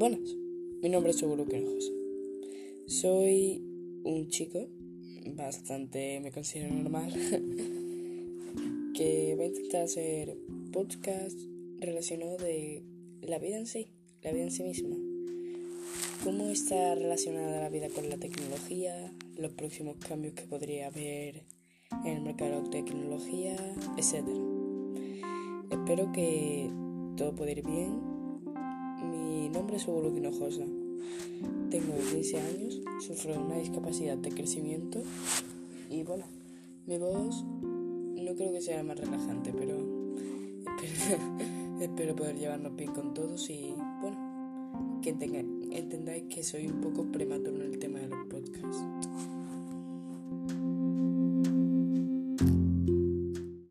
Buenas, mi nombre es Seguro Quinojosa. Soy un chico bastante, me considero normal, que va a intentar hacer podcast relacionado de la vida en sí, la vida en sí misma. Cómo está relacionada la vida con la tecnología, los próximos cambios que podría haber en el mercado de tecnología, etc. Espero que todo pueda ir bien mi nombre es Hugo Hinojosa. Tengo 15 años, sufro de una discapacidad de crecimiento y bueno, mi voz no creo que sea más relajante, pero espero, poder llevarnos bien con todos y bueno, que entendáis que soy un poco prematuro en el tema.